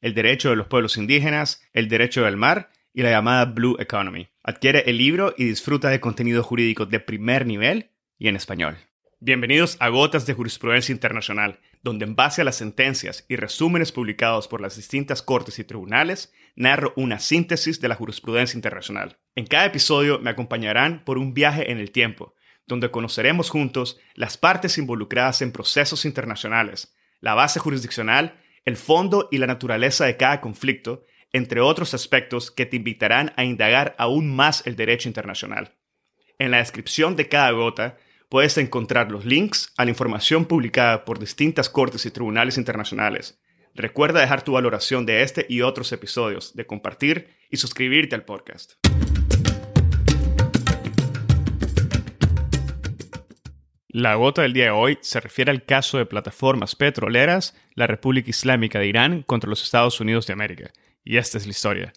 el derecho de los pueblos indígenas, el derecho del mar y la llamada Blue Economy. Adquiere el libro y disfruta de contenido jurídico de primer nivel y en español. Bienvenidos a Gotas de Jurisprudencia Internacional, donde en base a las sentencias y resúmenes publicados por las distintas cortes y tribunales, narro una síntesis de la jurisprudencia internacional. En cada episodio me acompañarán por un viaje en el tiempo, donde conoceremos juntos las partes involucradas en procesos internacionales, la base jurisdiccional el fondo y la naturaleza de cada conflicto, entre otros aspectos que te invitarán a indagar aún más el derecho internacional. En la descripción de cada gota puedes encontrar los links a la información publicada por distintas cortes y tribunales internacionales. Recuerda dejar tu valoración de este y otros episodios, de compartir y suscribirte al podcast. La gota del día de hoy se refiere al caso de plataformas petroleras, la República Islámica de Irán contra los Estados Unidos de América. Y esta es la historia.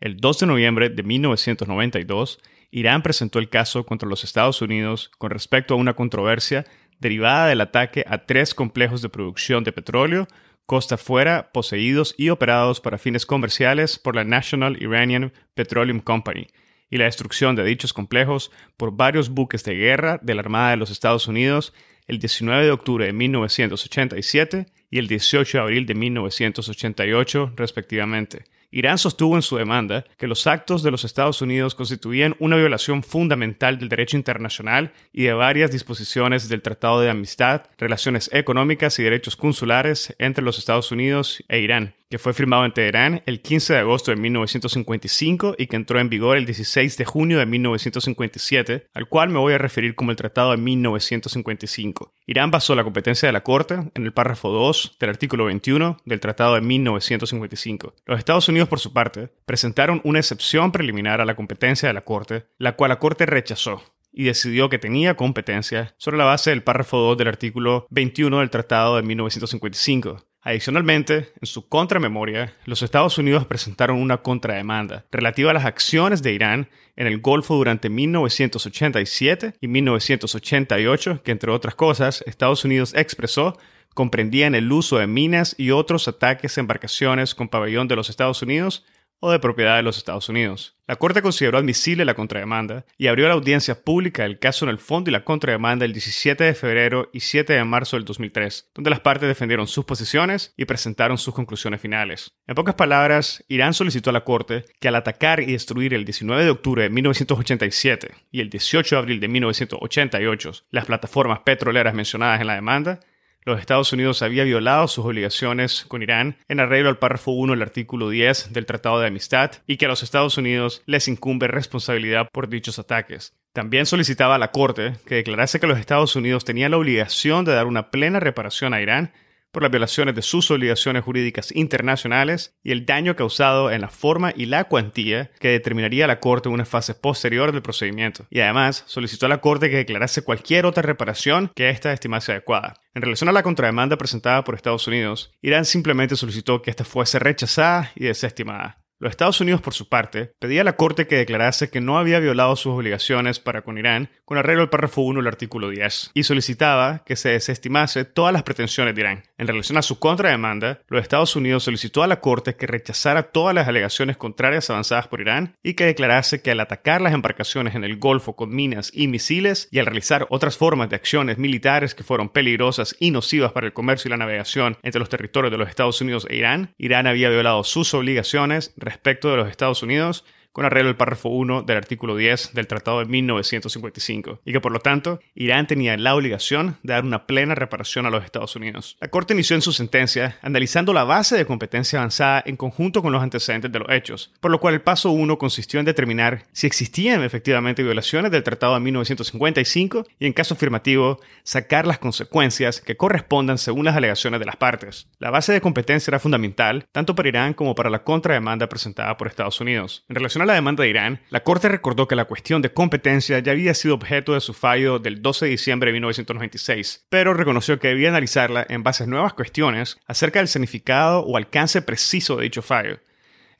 El 2 de noviembre de 1992, Irán presentó el caso contra los Estados Unidos con respecto a una controversia derivada del ataque a tres complejos de producción de petróleo costa fuera poseídos y operados para fines comerciales por la National Iranian Petroleum Company, y la destrucción de dichos complejos por varios buques de guerra de la Armada de los Estados Unidos el 19 de octubre de 1987 y el 18 de abril de 1988, respectivamente. Irán sostuvo en su demanda que los actos de los Estados Unidos constituían una violación fundamental del derecho internacional y de varias disposiciones del Tratado de Amistad, Relaciones Económicas y Derechos Consulares entre los Estados Unidos e Irán, que fue firmado en Teherán el 15 de agosto de 1955 y que entró en vigor el 16 de junio de 1957, al cual me voy a referir como el Tratado de 1955. Irán basó la competencia de la Corte en el párrafo 2 del artículo 21 del Tratado de 1955. Los Estados Unidos, por su parte, presentaron una excepción preliminar a la competencia de la Corte, la cual la Corte rechazó y decidió que tenía competencia sobre la base del párrafo 2 del artículo 21 del Tratado de 1955. Adicionalmente, en su contramemoria, los Estados Unidos presentaron una contrademanda relativa a las acciones de Irán en el Golfo durante 1987 y 1988, que entre otras cosas, Estados Unidos expresó comprendían el uso de minas y otros ataques a embarcaciones con pabellón de los Estados Unidos o de propiedad de los Estados Unidos. La Corte consideró admisible la contrademanda y abrió la audiencia pública del caso en el fondo y la contrademanda el 17 de febrero y 7 de marzo del 2003, donde las partes defendieron sus posiciones y presentaron sus conclusiones finales. En pocas palabras, Irán solicitó a la Corte que al atacar y destruir el 19 de octubre de 1987 y el 18 de abril de 1988 las plataformas petroleras mencionadas en la demanda, los Estados Unidos había violado sus obligaciones con Irán en arreglo al párrafo 1 del artículo 10 del Tratado de Amistad y que a los Estados Unidos les incumbe responsabilidad por dichos ataques. También solicitaba a la Corte que declarase que los Estados Unidos tenían la obligación de dar una plena reparación a Irán por las violaciones de sus obligaciones jurídicas internacionales y el daño causado en la forma y la cuantía que determinaría la Corte en una fase posterior del procedimiento. Y además solicitó a la Corte que declarase cualquier otra reparación que ésta estimase adecuada. En relación a la contrademanda presentada por Estados Unidos, Irán simplemente solicitó que ésta fuese rechazada y desestimada. Los Estados Unidos, por su parte, pedía a la Corte que declarase que no había violado sus obligaciones para con Irán con arreglo al párrafo 1 del artículo 10 y solicitaba que se desestimase todas las pretensiones de Irán. En relación a su contrademanda, los Estados Unidos solicitó a la Corte que rechazara todas las alegaciones contrarias avanzadas por Irán y que declarase que al atacar las embarcaciones en el Golfo con minas y misiles y al realizar otras formas de acciones militares que fueron peligrosas y nocivas para el comercio y la navegación entre los territorios de los Estados Unidos e Irán, Irán había violado sus obligaciones respecto de los Estados Unidos con arreglo al párrafo 1 del artículo 10 del Tratado de 1955, y que por lo tanto Irán tenía la obligación de dar una plena reparación a los Estados Unidos. La Corte inició en su sentencia analizando la base de competencia avanzada en conjunto con los antecedentes de los hechos, por lo cual el paso 1 consistió en determinar si existían efectivamente violaciones del Tratado de 1955 y en caso afirmativo sacar las consecuencias que correspondan según las alegaciones de las partes. La base de competencia era fundamental tanto para Irán como para la contrademanda presentada por Estados Unidos. En relación la demanda de Irán, la Corte recordó que la cuestión de competencia ya había sido objeto de su fallo del 12 de diciembre de 1996, pero reconoció que debía analizarla en base a nuevas cuestiones acerca del significado o alcance preciso de dicho fallo.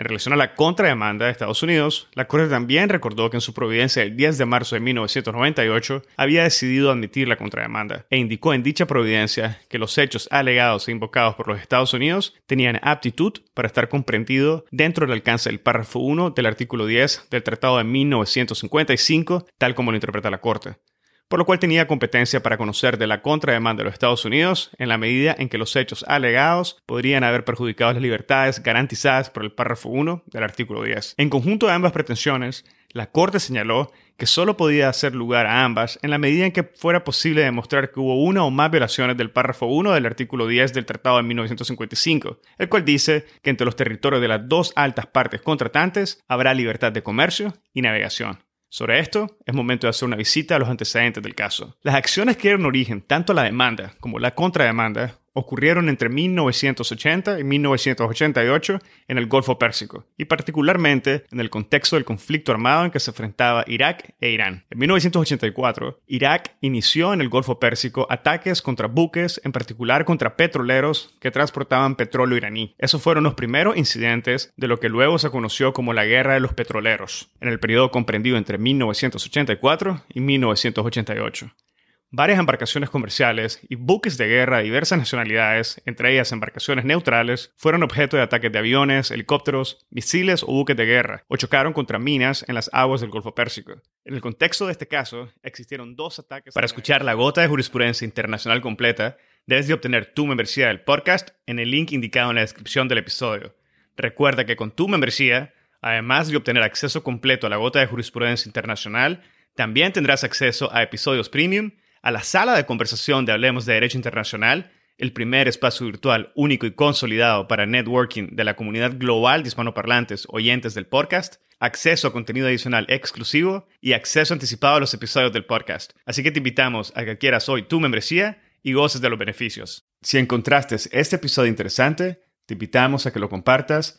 En relación a la contrademanda de Estados Unidos, la Corte también recordó que en su providencia del 10 de marzo de 1998 había decidido admitir la contrademanda e indicó en dicha providencia que los hechos alegados e invocados por los Estados Unidos tenían aptitud para estar comprendidos dentro del alcance del párrafo 1 del artículo 10 del Tratado de 1955, tal como lo interpreta la Corte por lo cual tenía competencia para conocer de la contrademanda de los Estados Unidos en la medida en que los hechos alegados podrían haber perjudicado las libertades garantizadas por el párrafo 1 del artículo 10. En conjunto de ambas pretensiones, la Corte señaló que solo podía hacer lugar a ambas en la medida en que fuera posible demostrar que hubo una o más violaciones del párrafo 1 del artículo 10 del Tratado de 1955, el cual dice que entre los territorios de las dos altas partes contratantes habrá libertad de comercio y navegación. Sobre esto, es momento de hacer una visita a los antecedentes del caso. Las acciones que dieron origen tanto la demanda como la contrademanda ocurrieron entre 1980 y 1988 en el Golfo Pérsico, y particularmente en el contexto del conflicto armado en que se enfrentaba Irak e Irán. En 1984, Irak inició en el Golfo Pérsico ataques contra buques, en particular contra petroleros que transportaban petróleo iraní. Esos fueron los primeros incidentes de lo que luego se conoció como la Guerra de los Petroleros, en el periodo comprendido entre 1984 y 1988. Varias embarcaciones comerciales y buques de guerra de diversas nacionalidades, entre ellas embarcaciones neutrales, fueron objeto de ataques de aviones, helicópteros, misiles o buques de guerra, o chocaron contra minas en las aguas del Golfo Pérsico. En el contexto de este caso, existieron dos ataques. Para escuchar la gota de jurisprudencia internacional completa, debes de obtener tu membresía del podcast en el link indicado en la descripción del episodio. Recuerda que con tu membresía, además de obtener acceso completo a la gota de jurisprudencia internacional, también tendrás acceso a episodios premium a la sala de conversación de Hablemos de Derecho Internacional, el primer espacio virtual único y consolidado para networking de la comunidad global de hispanoparlantes oyentes del podcast, acceso a contenido adicional exclusivo y acceso anticipado a los episodios del podcast. Así que te invitamos a que quieras hoy tu membresía y goces de los beneficios. Si encontraste este episodio interesante, te invitamos a que lo compartas